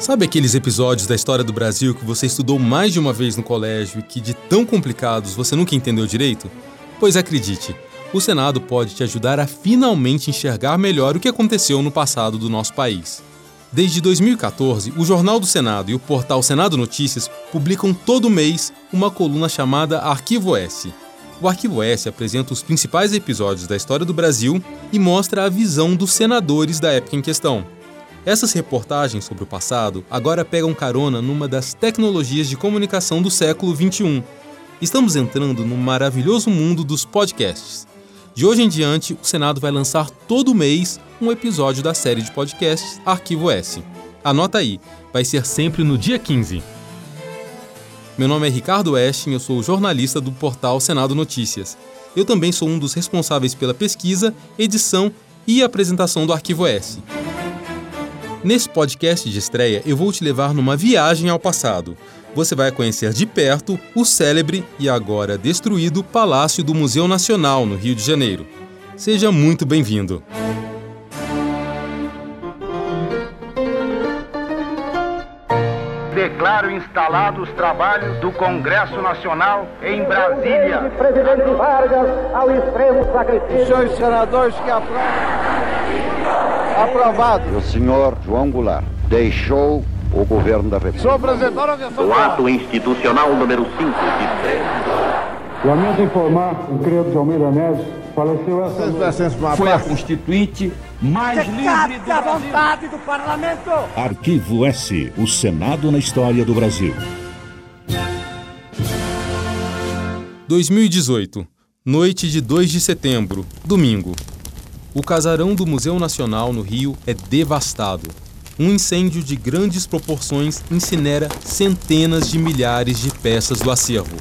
Sabe aqueles episódios da história do Brasil que você estudou mais de uma vez no colégio e que de tão complicados você nunca entendeu direito? Pois acredite, o Senado pode te ajudar a finalmente enxergar melhor o que aconteceu no passado do nosso país. Desde 2014, o Jornal do Senado e o portal Senado Notícias publicam todo mês uma coluna chamada Arquivo S. O Arquivo S apresenta os principais episódios da história do Brasil e mostra a visão dos senadores da época em questão. Essas reportagens sobre o passado agora pegam carona numa das tecnologias de comunicação do século XXI. Estamos entrando no maravilhoso mundo dos podcasts. De hoje em diante, o Senado vai lançar todo mês um episódio da série de podcasts Arquivo S. Anota aí, vai ser sempre no dia 15. Meu nome é Ricardo Estin, eu sou jornalista do portal Senado Notícias. Eu também sou um dos responsáveis pela pesquisa, edição e apresentação do Arquivo S. Nesse podcast de estreia, eu vou te levar numa viagem ao passado. Você vai conhecer de perto o célebre e agora destruído Palácio do Museu Nacional, no Rio de Janeiro. Seja muito bem-vindo! Declaro instalados os trabalhos do Congresso Nacional em Brasília. Presidente Vargas ao extremo sacrifício. Senhores senadores que aprovam. Aprovado. O senhor João Goulart deixou o governo da República. Sou apresentar a versão. O ato institucional número 5 de Lamento informar o Credo de Almeida Neves faleceu essa. Foi a constituinte mais livre do da Brasil. vontade do parlamento. Arquivo S, o Senado na história do Brasil. 2018, noite de 2 de setembro, domingo. O casarão do Museu Nacional no Rio é devastado. Um incêndio de grandes proporções incinera centenas de milhares de peças do acervo.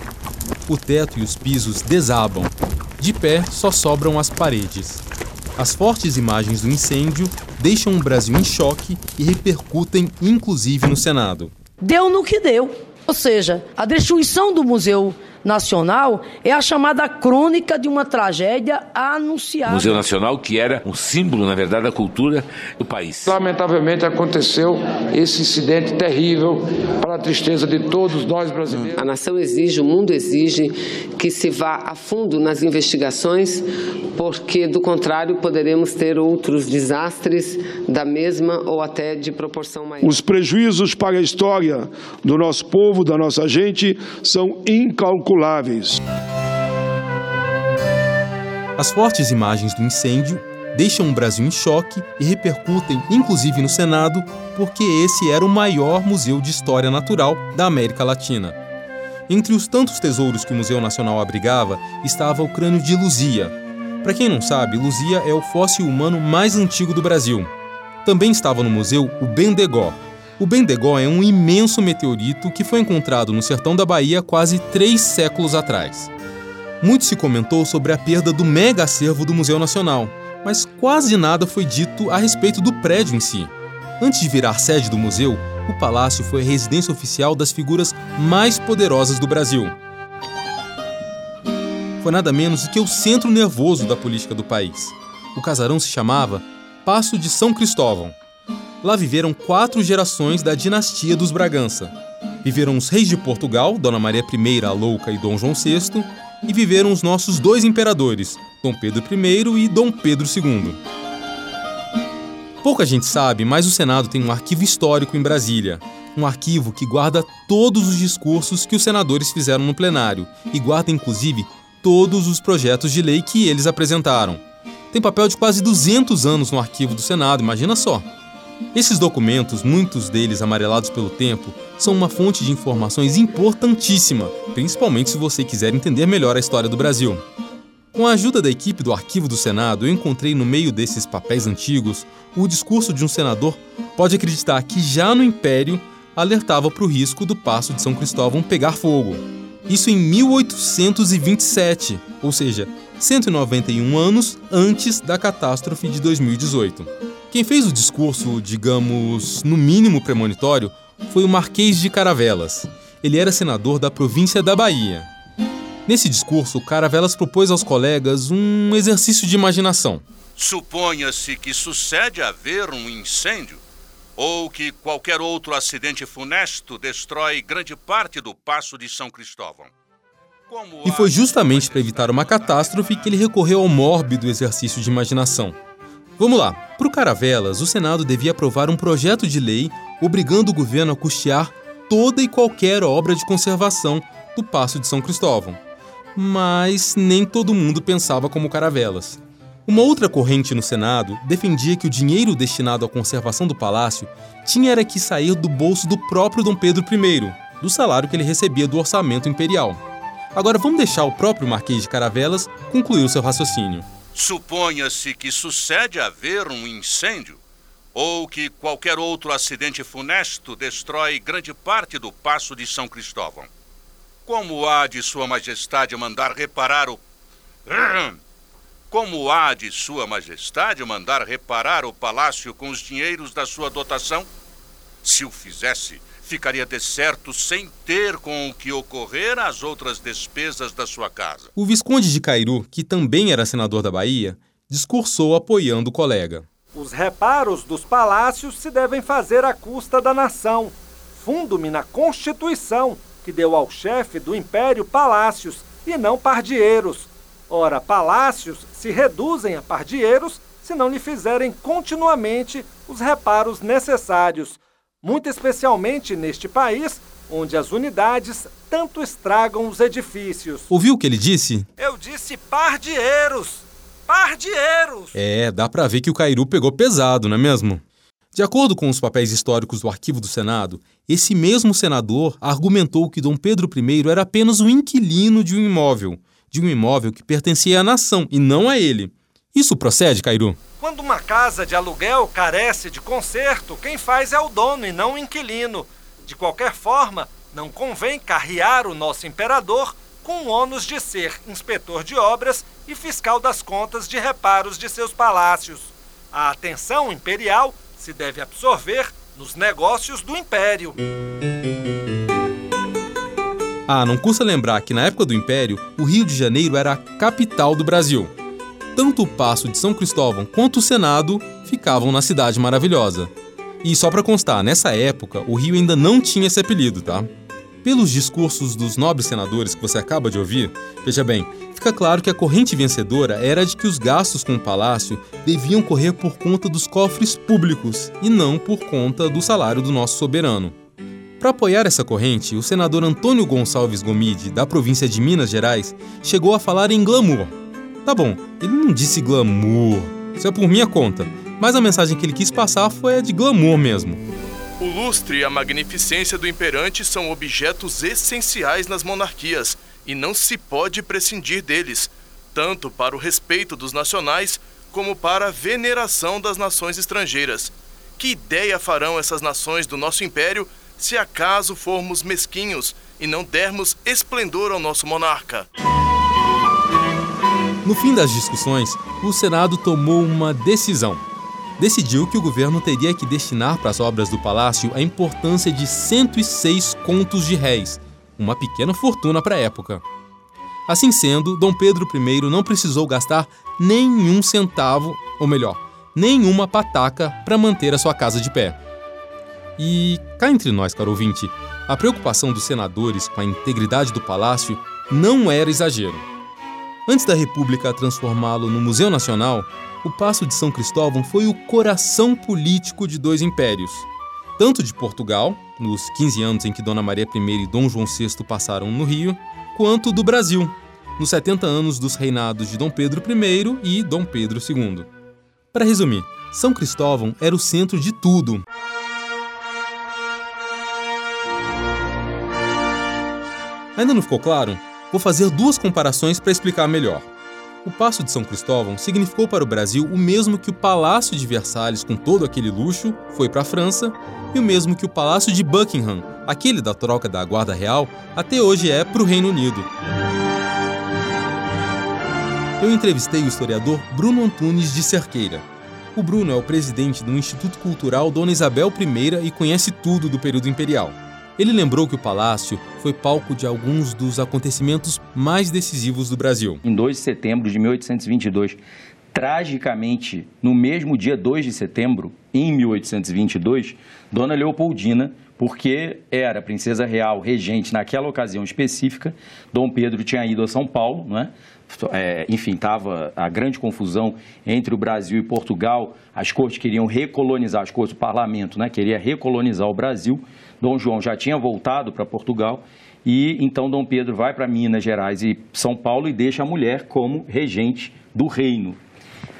O teto e os pisos desabam. De pé só sobram as paredes. As fortes imagens do incêndio deixam o Brasil em choque e repercutem inclusive no Senado. deu no que deu. Ou seja, a destruição do Museu Nacional é a chamada crônica de uma tragédia anunciada. Museu Nacional, que era um símbolo, na verdade, da cultura do país. Lamentavelmente aconteceu esse incidente terrível para a tristeza de todos nós brasileiros. A nação exige, o mundo exige que se vá a fundo nas investigações, porque do contrário poderemos ter outros desastres da mesma ou até de proporção maior. Os prejuízos para a história do nosso povo, da nossa gente, são incalculáveis. As fortes imagens do incêndio deixam o Brasil em choque e repercutem inclusive no Senado, porque esse era o maior museu de história natural da América Latina. Entre os tantos tesouros que o Museu Nacional abrigava estava o crânio de Luzia. Para quem não sabe, Luzia é o fóssil humano mais antigo do Brasil. Também estava no museu o Bendegó. O Bendegó é um imenso meteorito que foi encontrado no sertão da Bahia quase três séculos atrás. Muito se comentou sobre a perda do mega acervo do Museu Nacional, mas quase nada foi dito a respeito do prédio em si. Antes de virar sede do museu, o palácio foi a residência oficial das figuras mais poderosas do Brasil. Foi nada menos do que o centro nervoso da política do país. O casarão se chamava Paço de São Cristóvão. Lá viveram quatro gerações da dinastia dos Bragança. Viveram os reis de Portugal, Dona Maria I a Louca e Dom João VI, e viveram os nossos dois imperadores, Dom Pedro I e Dom Pedro II. Pouca gente sabe, mas o Senado tem um arquivo histórico em Brasília. Um arquivo que guarda todos os discursos que os senadores fizeram no plenário e guarda inclusive todos os projetos de lei que eles apresentaram. Tem papel de quase 200 anos no arquivo do Senado, imagina só. Esses documentos, muitos deles amarelados pelo tempo, são uma fonte de informações importantíssima, principalmente se você quiser entender melhor a história do Brasil. Com a ajuda da equipe do Arquivo do Senado, eu encontrei no meio desses papéis antigos o discurso de um senador. Pode acreditar que já no Império alertava para o risco do Paço de São Cristóvão pegar fogo. Isso em 1827, ou seja, 191 anos antes da catástrofe de 2018. Quem fez o discurso, digamos, no mínimo premonitório, foi o Marquês de Caravelas. Ele era senador da província da Bahia. Nesse discurso, Caravelas propôs aos colegas um exercício de imaginação. Suponha-se que sucede haver um incêndio. ou que qualquer outro acidente funesto destrói grande parte do Passo de São Cristóvão. E foi justamente para evitar uma catástrofe que ele recorreu ao mórbido exercício de imaginação. Vamos lá. Para o Caravelas, o Senado devia aprovar um projeto de lei obrigando o governo a custear toda e qualquer obra de conservação do Passo de São Cristóvão. Mas nem todo mundo pensava como Caravelas. Uma outra corrente no Senado defendia que o dinheiro destinado à conservação do palácio tinha era que sair do bolso do próprio Dom Pedro I, do salário que ele recebia do orçamento imperial. Agora vamos deixar o próprio Marquês de Caravelas concluir o seu raciocínio. Suponha-se que sucede haver um incêndio ou que qualquer outro acidente funesto destrói grande parte do Passo de São Cristóvão. Como há de Sua Majestade mandar reparar o. Como há de Sua Majestade mandar reparar o palácio com os dinheiros da sua dotação? Se o fizesse, ficaria decerto sem ter com o que ocorrer as outras despesas da sua casa. O Visconde de Cairu, que também era senador da Bahia, discursou apoiando o colega. Os reparos dos palácios se devem fazer à custa da nação. Fundo-me na Constituição, que deu ao chefe do império palácios e não pardieiros. Ora, palácios se reduzem a pardieiros se não lhe fizerem continuamente os reparos necessários muito especialmente neste país, onde as unidades tanto estragam os edifícios. Ouviu o que ele disse? Eu disse pardieiros! Pardieiros! É, dá para ver que o Cairu pegou pesado, não é mesmo? De acordo com os papéis históricos do arquivo do Senado, esse mesmo senador argumentou que Dom Pedro I era apenas um inquilino de um imóvel, de um imóvel que pertencia à nação e não a ele. Isso procede, Cairu? Quando uma casa de aluguel carece de conserto, quem faz é o dono e não o inquilino. De qualquer forma, não convém carrear o nosso imperador com o ônus de ser inspetor de obras e fiscal das contas de reparos de seus palácios. A atenção imperial se deve absorver nos negócios do império. Ah, não custa lembrar que na época do Império, o Rio de Janeiro era a capital do Brasil tanto o Paço de São Cristóvão quanto o Senado ficavam na Cidade Maravilhosa. E só para constar, nessa época o Rio ainda não tinha esse apelido, tá? Pelos discursos dos nobres senadores que você acaba de ouvir, veja bem, fica claro que a corrente vencedora era de que os gastos com o palácio deviam correr por conta dos cofres públicos e não por conta do salário do nosso soberano. Para apoiar essa corrente, o senador Antônio Gonçalves Gomide, da província de Minas Gerais, chegou a falar em glamour, Tá bom, ele não disse glamour, isso é por minha conta, mas a mensagem que ele quis passar foi a de glamour mesmo. O lustre e a magnificência do imperante são objetos essenciais nas monarquias e não se pode prescindir deles, tanto para o respeito dos nacionais como para a veneração das nações estrangeiras. Que ideia farão essas nações do nosso império se acaso formos mesquinhos e não dermos esplendor ao nosso monarca? No fim das discussões, o Senado tomou uma decisão. Decidiu que o governo teria que destinar para as obras do palácio a importância de 106 contos de réis, uma pequena fortuna para a época. Assim sendo, Dom Pedro I não precisou gastar nenhum centavo, ou melhor, nenhuma pataca para manter a sua casa de pé. E cá entre nós, caro ouvinte, a preocupação dos senadores com a integridade do palácio não era exagero. Antes da República transformá-lo no Museu Nacional, o Paço de São Cristóvão foi o coração político de dois impérios. Tanto de Portugal, nos 15 anos em que Dona Maria I e Dom João VI passaram no Rio, quanto do Brasil, nos 70 anos dos reinados de Dom Pedro I e Dom Pedro II. Para resumir, São Cristóvão era o centro de tudo. Ainda não ficou claro? Vou fazer duas comparações para explicar melhor. O Paço de São Cristóvão significou para o Brasil o mesmo que o Palácio de Versalhes, com todo aquele luxo, foi para a França, e o mesmo que o Palácio de Buckingham, aquele da troca da Guarda Real, até hoje é para o Reino Unido. Eu entrevistei o historiador Bruno Antunes de Cerqueira. O Bruno é o presidente do Instituto Cultural Dona Isabel I e conhece tudo do período imperial. Ele lembrou que o palácio foi palco de alguns dos acontecimentos mais decisivos do Brasil. Em 2 de setembro de 1822, Tragicamente, no mesmo dia 2 de setembro, em 1822, Dona Leopoldina, porque era princesa real regente naquela ocasião específica, Dom Pedro tinha ido a São Paulo, né? É, enfim, estava a grande confusão entre o Brasil e Portugal. As cortes queriam recolonizar, as cortes do parlamento, né? Queria recolonizar o Brasil. Dom João já tinha voltado para Portugal e então Dom Pedro vai para Minas Gerais e São Paulo e deixa a mulher como regente do reino.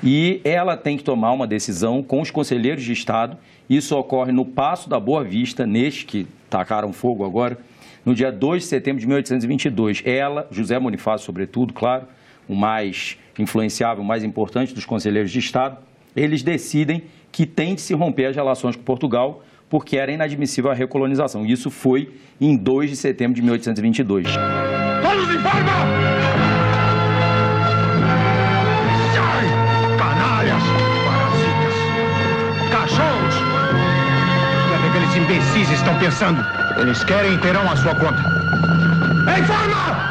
E ela tem que tomar uma decisão com os conselheiros de Estado. Isso ocorre no Passo da Boa Vista, neste que tacaram fogo agora, no dia 2 de setembro de 1822. Ela, José Bonifácio, sobretudo, claro, o mais influenciável, o mais importante dos conselheiros de Estado, eles decidem que tem de se romper as relações com Portugal porque era inadmissível a recolonização. Isso foi em 2 de setembro de 1822. Todos em forma! Canalhas! Parasitas! Cachorros! O é que aqueles imbecis estão pensando? Eles querem e terão a sua conta. Em forma!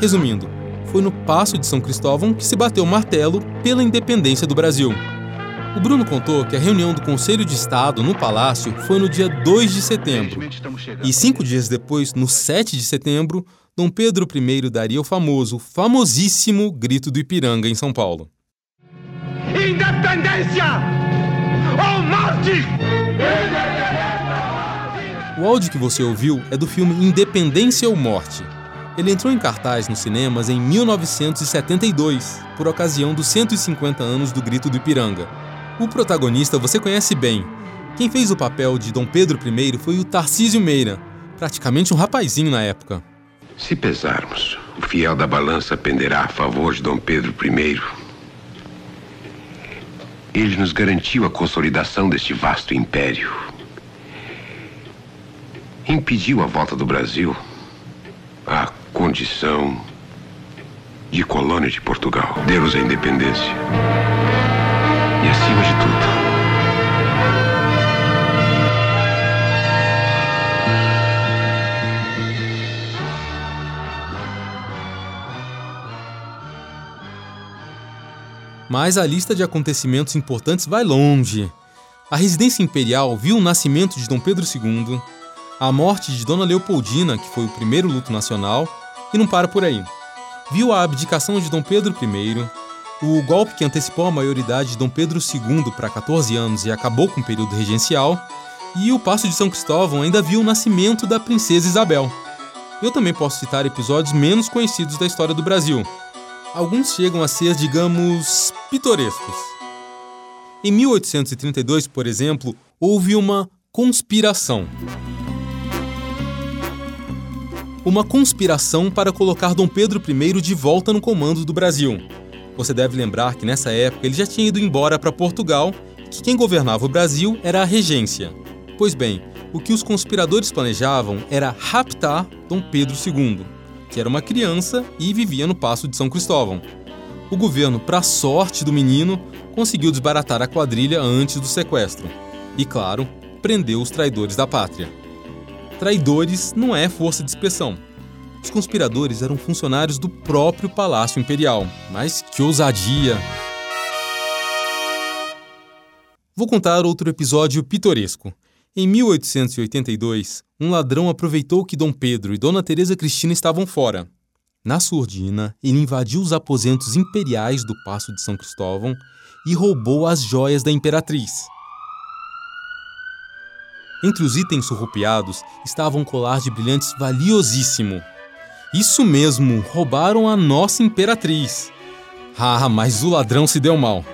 Resumindo, foi no Passo de São Cristóvão que se bateu o martelo pela independência do Brasil. O Bruno contou que a reunião do Conselho de Estado no Palácio foi no dia 2 de setembro. E cinco dias depois, no 7 de setembro, Dom Pedro I daria o famoso, famosíssimo Grito do Ipiranga em São Paulo. Independência ou morte! O áudio que você ouviu é do filme Independência ou Morte. Ele entrou em cartaz nos cinemas em 1972, por ocasião dos 150 anos do Grito do Ipiranga. O protagonista você conhece bem. Quem fez o papel de Dom Pedro I foi o Tarcísio Meira, praticamente um rapazinho na época. Se pesarmos, o fiel da balança penderá a favor de Dom Pedro I. Ele nos garantiu a consolidação deste vasto império. Impediu a volta do Brasil à condição de colônia de Portugal. Deu-nos a independência e acima de tudo. Mas a lista de acontecimentos importantes vai longe. A residência imperial viu o nascimento de Dom Pedro II, a morte de Dona Leopoldina, que foi o primeiro luto nacional, e não para por aí. Viu a abdicação de Dom Pedro I, o golpe que antecipou a maioridade de Dom Pedro II para 14 anos e acabou com o período regencial, e o Passo de São Cristóvão ainda viu o nascimento da princesa Isabel. Eu também posso citar episódios menos conhecidos da história do Brasil. Alguns chegam a ser, digamos, pitorescos. Em 1832, por exemplo, houve uma conspiração. Uma conspiração para colocar Dom Pedro I de volta no comando do Brasil. Você deve lembrar que nessa época ele já tinha ido embora para Portugal, que quem governava o Brasil era a regência. Pois bem, o que os conspiradores planejavam era raptar Dom Pedro II, que era uma criança e vivia no Passo de São Cristóvão. O governo, para sorte do menino, conseguiu desbaratar a quadrilha antes do sequestro. E, claro, prendeu os traidores da pátria. Traidores não é força de expressão. Os conspiradores eram funcionários do próprio Palácio Imperial. Mas que ousadia! Vou contar outro episódio pitoresco. Em 1882, um ladrão aproveitou que Dom Pedro e Dona Teresa Cristina estavam fora. Na surdina, ele invadiu os aposentos imperiais do Paço de São Cristóvão e roubou as joias da imperatriz. Entre os itens surrupiados estava um colar de brilhantes valiosíssimo, isso mesmo, roubaram a nossa imperatriz. Ah, mas o ladrão se deu mal.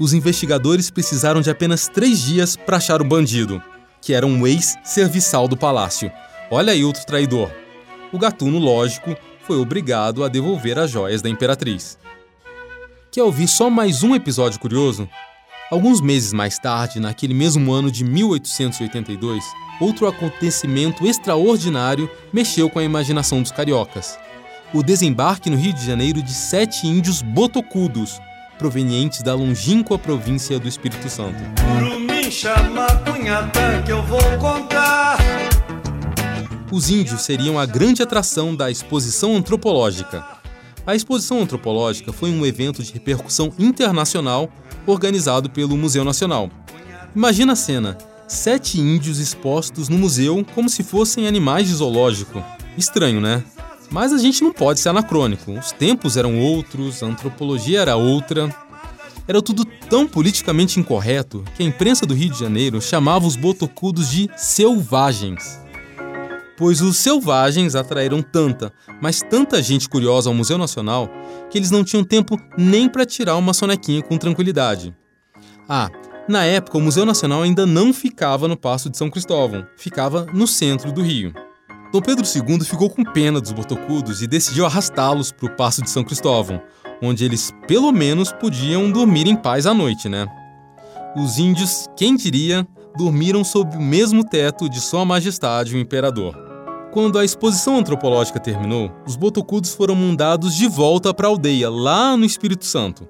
Os investigadores precisaram de apenas três dias para achar o bandido, que era um ex-serviçal do palácio. Olha aí outro traidor. O gatuno, lógico, foi obrigado a devolver as joias da imperatriz. Quer ouvir só mais um episódio curioso? Alguns meses mais tarde, naquele mesmo ano de 1882, outro acontecimento extraordinário mexeu com a imaginação dos cariocas. O desembarque no Rio de Janeiro de sete índios botocudos, provenientes da longínqua província do Espírito Santo. Os índios seriam a grande atração da exposição antropológica. A exposição antropológica foi um evento de repercussão internacional organizado pelo Museu Nacional. Imagina a cena: sete índios expostos no museu como se fossem animais de zoológico. Estranho, né? Mas a gente não pode ser anacrônico. Os tempos eram outros, a antropologia era outra. Era tudo tão politicamente incorreto que a imprensa do Rio de Janeiro chamava os botocudos de selvagens. Pois os selvagens atraíram tanta, mas tanta gente curiosa ao Museu Nacional que eles não tinham tempo nem para tirar uma sonequinha com tranquilidade. Ah, na época o Museu Nacional ainda não ficava no Passo de São Cristóvão, ficava no centro do Rio. Dom Pedro II ficou com pena dos botocudos e decidiu arrastá-los para o Passo de São Cristóvão, onde eles pelo menos podiam dormir em paz à noite, né? Os índios, quem diria, dormiram sob o mesmo teto de Sua Majestade o Imperador. Quando a exposição antropológica terminou, os botocudos foram mandados de volta para a aldeia, lá no Espírito Santo.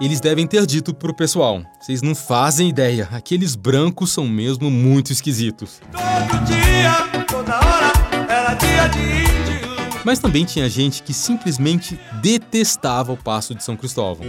Eles devem ter dito pro pessoal: vocês não fazem ideia, aqueles brancos são mesmo muito esquisitos. Todo dia, toda hora, era dia de índio. Mas também tinha gente que simplesmente detestava o Passo de São Cristóvão.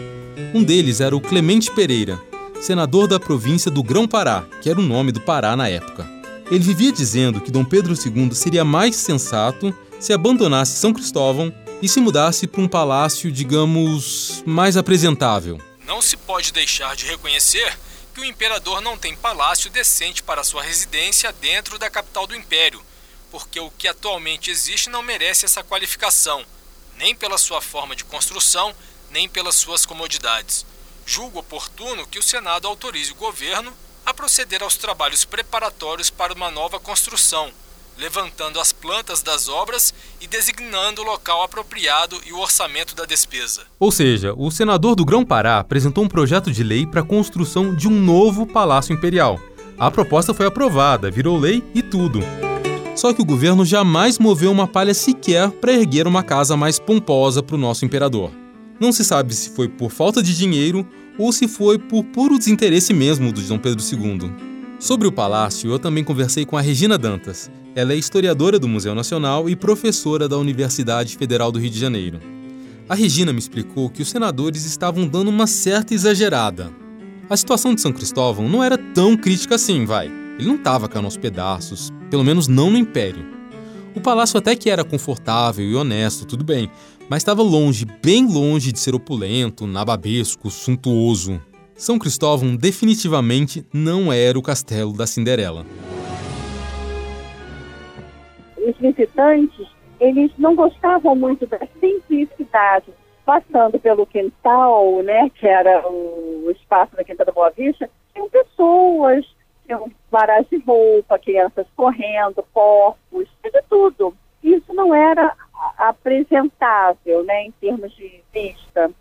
Um deles era o Clemente Pereira, senador da província do Grão-Pará, que era o nome do Pará na época. Ele vivia dizendo que Dom Pedro II seria mais sensato se abandonasse São Cristóvão e se mudasse para um palácio, digamos, mais apresentável. Não se pode deixar de reconhecer que o imperador não tem palácio decente para sua residência dentro da capital do império, porque o que atualmente existe não merece essa qualificação, nem pela sua forma de construção, nem pelas suas comodidades. Julgo oportuno que o Senado autorize o governo a proceder aos trabalhos preparatórios para uma nova construção, levantando as plantas das obras e designando o local apropriado e o orçamento da despesa. Ou seja, o senador do Grão-Pará apresentou um projeto de lei para a construção de um novo palácio imperial. A proposta foi aprovada, virou lei e tudo. Só que o governo jamais moveu uma palha sequer para erguer uma casa mais pomposa para o nosso imperador. Não se sabe se foi por falta de dinheiro ou se foi por puro desinteresse mesmo do Dom Pedro II. Sobre o palácio, eu também conversei com a Regina Dantas. Ela é historiadora do Museu Nacional e professora da Universidade Federal do Rio de Janeiro. A Regina me explicou que os senadores estavam dando uma certa exagerada. A situação de São Cristóvão não era tão crítica assim, vai. Ele não estava caindo aos pedaços, pelo menos não no Império. O palácio até que era confortável e honesto, tudo bem, mas estava longe, bem longe de ser opulento, nababesco, suntuoso. São Cristóvão definitivamente não era o castelo da Cinderela. Os visitantes, eles não gostavam muito da simplicidade. Passando pelo quintal, né, que era o espaço da Quinta da Boa Vista, tinham pessoas, tinham varais de roupa, crianças correndo, porcos, de tudo. Isso não era apresentável, né, em termos de vista.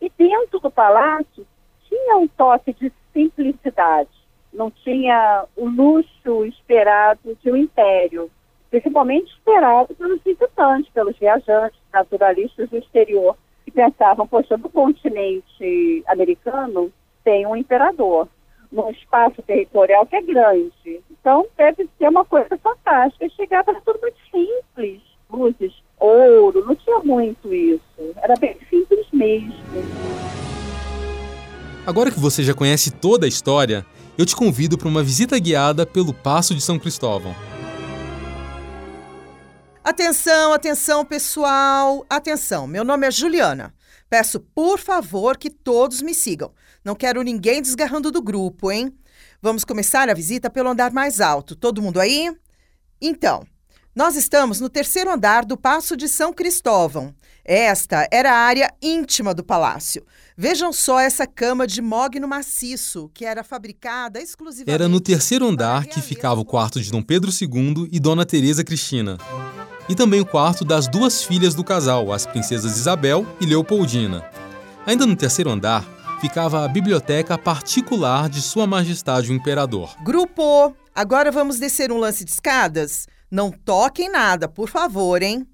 E dentro do palácio tinha um toque de simplicidade, não tinha o luxo esperado de um império, principalmente esperado pelos visitantes, pelos viajantes, naturalistas do exterior, que pensavam, poxa, no continente americano tem um imperador, num espaço territorial que é grande. Então deve ser uma coisa fantástica. E chegava era tudo muito simples, luzes ouro, não tinha muito isso. Era bem simples mesmo. Agora que você já conhece toda a história, eu te convido para uma visita guiada pelo Passo de São Cristóvão. Atenção, atenção, pessoal. Atenção, meu nome é Juliana. Peço, por favor, que todos me sigam. Não quero ninguém desgarrando do grupo, hein? Vamos começar a visita pelo andar mais alto. Todo mundo aí? Então, nós estamos no terceiro andar do Paço de São Cristóvão. Esta era a área íntima do palácio. Vejam só essa cama de mogno maciço, que era fabricada exclusivamente. Era no terceiro andar que ficava o quarto de Dom Pedro II e Dona Teresa Cristina. E também o quarto das duas filhas do casal, as princesas Isabel e Leopoldina. Ainda no terceiro andar ficava a biblioteca particular de Sua Majestade o Imperador. Grupo, agora vamos descer um lance de escadas? Não toquem nada, por favor, hein? O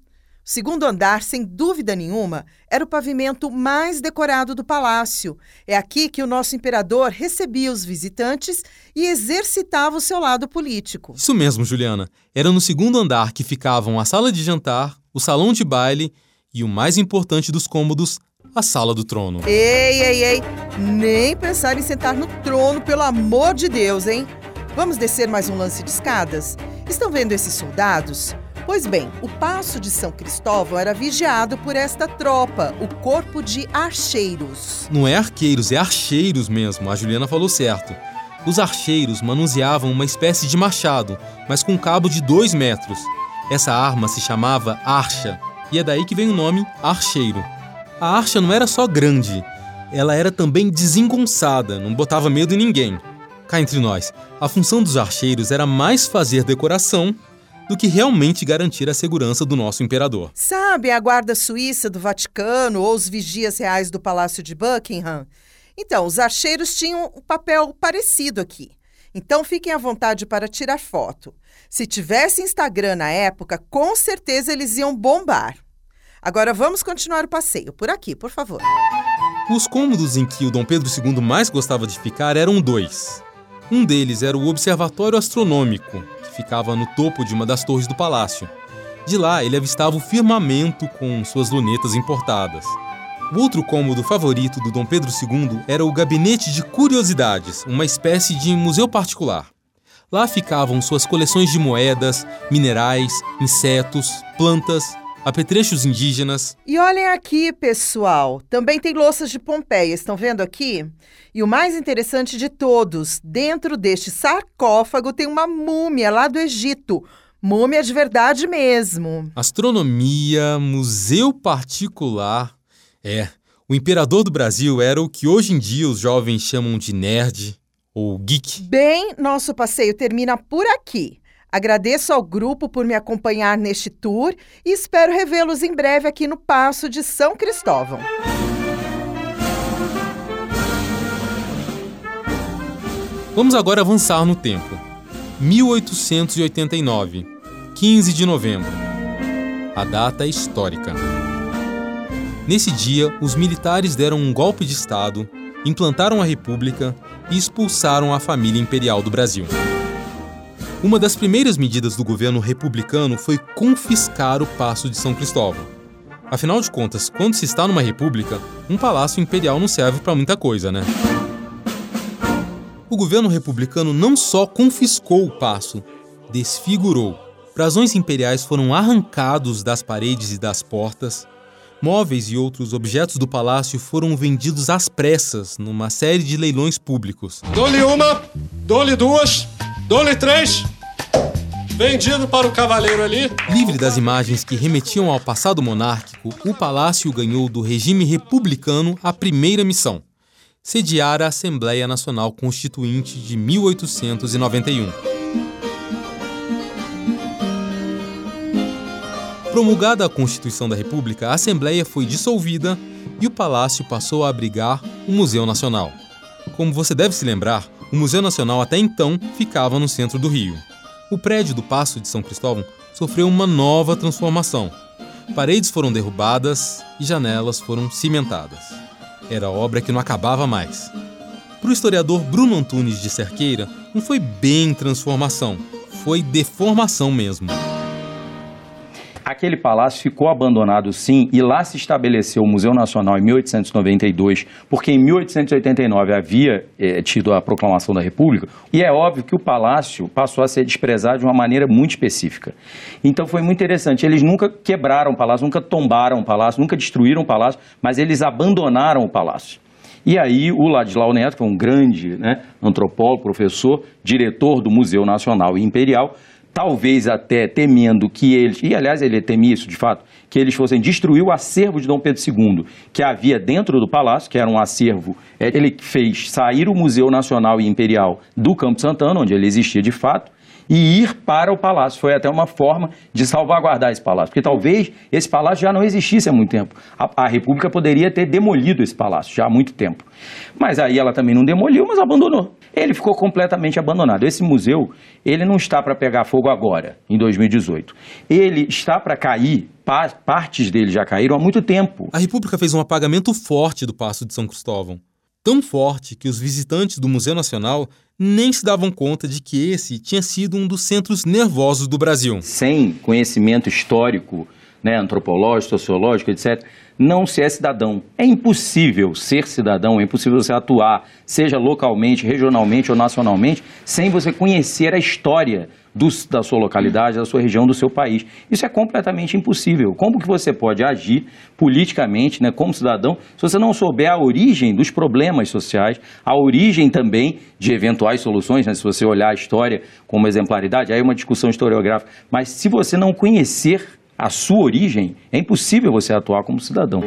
segundo andar, sem dúvida nenhuma, era o pavimento mais decorado do palácio. É aqui que o nosso imperador recebia os visitantes e exercitava o seu lado político. Isso mesmo, Juliana. Era no segundo andar que ficavam a sala de jantar, o salão de baile e o mais importante dos cômodos, a sala do trono. Ei, ei, ei! Nem pensar em sentar no trono, pelo amor de Deus, hein? Vamos descer mais um lance de escadas? Estão vendo esses soldados? Pois bem, o Passo de São Cristóvão era vigiado por esta tropa, o Corpo de Archeiros. Não é arqueiros, é archeiros mesmo, a Juliana falou certo. Os archeiros manuseavam uma espécie de machado, mas com um cabo de dois metros. Essa arma se chamava archa, e é daí que vem o nome archeiro. A archa não era só grande, ela era também desengonçada, não botava medo em ninguém. Cá entre nós, a função dos archeiros era mais fazer decoração do que realmente garantir a segurança do nosso imperador. Sabe a guarda suíça do Vaticano ou os vigias reais do Palácio de Buckingham? Então, os archeiros tinham um papel parecido aqui. Então, fiquem à vontade para tirar foto. Se tivesse Instagram na época, com certeza eles iam bombar. Agora vamos continuar o passeio. Por aqui, por favor. Os cômodos em que o Dom Pedro II mais gostava de ficar eram dois. Um deles era o Observatório Astronômico, ficava no topo de uma das torres do palácio. De lá, ele avistava o firmamento com suas lunetas importadas. O outro cômodo favorito do Dom Pedro II era o Gabinete de Curiosidades, uma espécie de museu particular. Lá ficavam suas coleções de moedas, minerais, insetos, plantas, apetrechos indígenas. E olhem aqui, pessoal, também tem louças de Pompeia, estão vendo aqui? E o mais interessante de todos, dentro deste sarcófago tem uma múmia lá do Egito. Múmia de verdade mesmo. Astronomia, museu particular. É, o imperador do Brasil era o que hoje em dia os jovens chamam de nerd ou geek. Bem, nosso passeio termina por aqui. Agradeço ao grupo por me acompanhar neste tour e espero revê-los em breve aqui no Passo de São Cristóvão. Vamos agora avançar no tempo. 1889, 15 de novembro. A data é histórica. Nesse dia, os militares deram um golpe de Estado, implantaram a República e expulsaram a família imperial do Brasil. Uma das primeiras medidas do governo republicano foi confiscar o Paço de São Cristóvão. Afinal de contas, quando se está numa república, um palácio imperial não serve para muita coisa, né? O governo republicano não só confiscou o paço, desfigurou. Brasões imperiais foram arrancados das paredes e das portas. Móveis e outros objetos do palácio foram vendidos às pressas numa série de leilões públicos. Dou-lhe uma, dou-lhe duas, Dole três. Vendido para o cavaleiro ali. Livre das imagens que remetiam ao passado monárquico, o palácio ganhou do regime republicano a primeira missão: sediar a Assembleia Nacional Constituinte de 1891. Promulgada a Constituição da República, a Assembleia foi dissolvida e o palácio passou a abrigar o Museu Nacional. Como você deve se lembrar, o Museu Nacional até então ficava no centro do Rio. O prédio do Paço de São Cristóvão sofreu uma nova transformação. Paredes foram derrubadas e janelas foram cimentadas. Era obra que não acabava mais. Para o historiador Bruno Antunes de Cerqueira, não foi bem transformação, foi deformação mesmo. Aquele palácio ficou abandonado sim e lá se estabeleceu o Museu Nacional em 1892, porque em 1889 havia é, tido a proclamação da República e é óbvio que o palácio passou a ser desprezado de uma maneira muito específica. Então foi muito interessante. Eles nunca quebraram o palácio, nunca tombaram o palácio, nunca destruíram o palácio, mas eles abandonaram o palácio. E aí o Ladislau Neto, que é um grande né, antropólogo, professor, diretor do Museu Nacional e Imperial, talvez até temendo que eles, e aliás ele temia isso de fato, que eles fossem destruir o acervo de Dom Pedro II, que havia dentro do palácio, que era um acervo, é, ele fez sair o Museu Nacional e Imperial do Campo Santana, onde ele existia de fato, e ir para o palácio. Foi até uma forma de salvaguardar esse palácio, porque talvez esse palácio já não existisse há muito tempo. A, a, República poderia ter demolido esse palácio já há muito tempo. Mas aí ela também não demoliu, mas abandonou. Ele ficou completamente abandonado. Esse museu, ele não está para pegar fogo agora, em 2018. Ele está para cair, partes dele já caíram há muito tempo. A República fez um apagamento forte do Paço de São Cristóvão. Tão forte que os visitantes do Museu Nacional nem se davam conta de que esse tinha sido um dos centros nervosos do Brasil. Sem conhecimento histórico né, antropológico, sociológico, etc., não se é cidadão. É impossível ser cidadão, é impossível você atuar, seja localmente, regionalmente ou nacionalmente, sem você conhecer a história do, da sua localidade, da sua região, do seu país. Isso é completamente impossível. Como que você pode agir politicamente, né, como cidadão, se você não souber a origem dos problemas sociais, a origem também de eventuais soluções, né, se você olhar a história como exemplaridade, aí é uma discussão historiográfica, mas se você não conhecer a sua origem, é impossível você atuar como cidadão.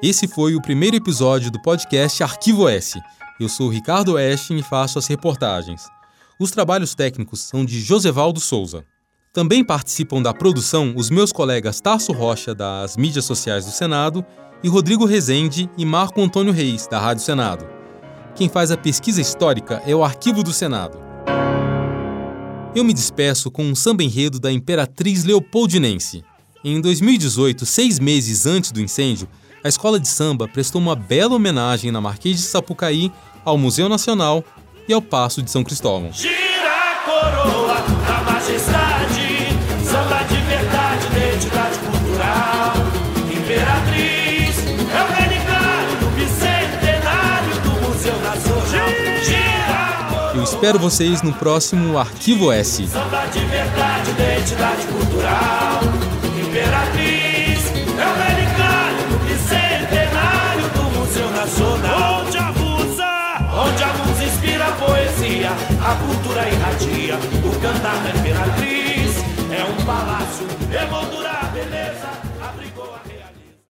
Esse foi o primeiro episódio do podcast Arquivo S. Eu sou Ricardo Oeste e faço as reportagens. Os trabalhos técnicos são de Josevaldo Souza. Também participam da produção os meus colegas Tarso Rocha, das mídias sociais do Senado, e Rodrigo Rezende e Marco Antônio Reis, da Rádio Senado. Quem faz a pesquisa histórica é o Arquivo do Senado. Eu me despeço com um samba enredo da Imperatriz Leopoldinense. Em 2018, seis meses antes do incêndio, a escola de samba prestou uma bela homenagem na Marquês de Sapucaí ao Museu Nacional e ao Paço de São Cristóvão. Gira a coroa da espero vocês no próximo Arquivo S. Samba de verdade, identidade cultural. Imperatriz é o relicário do bicentenário do Museu Nacional. Onde a musa, onde a musa inspira a poesia, a cultura irradia, o cantar é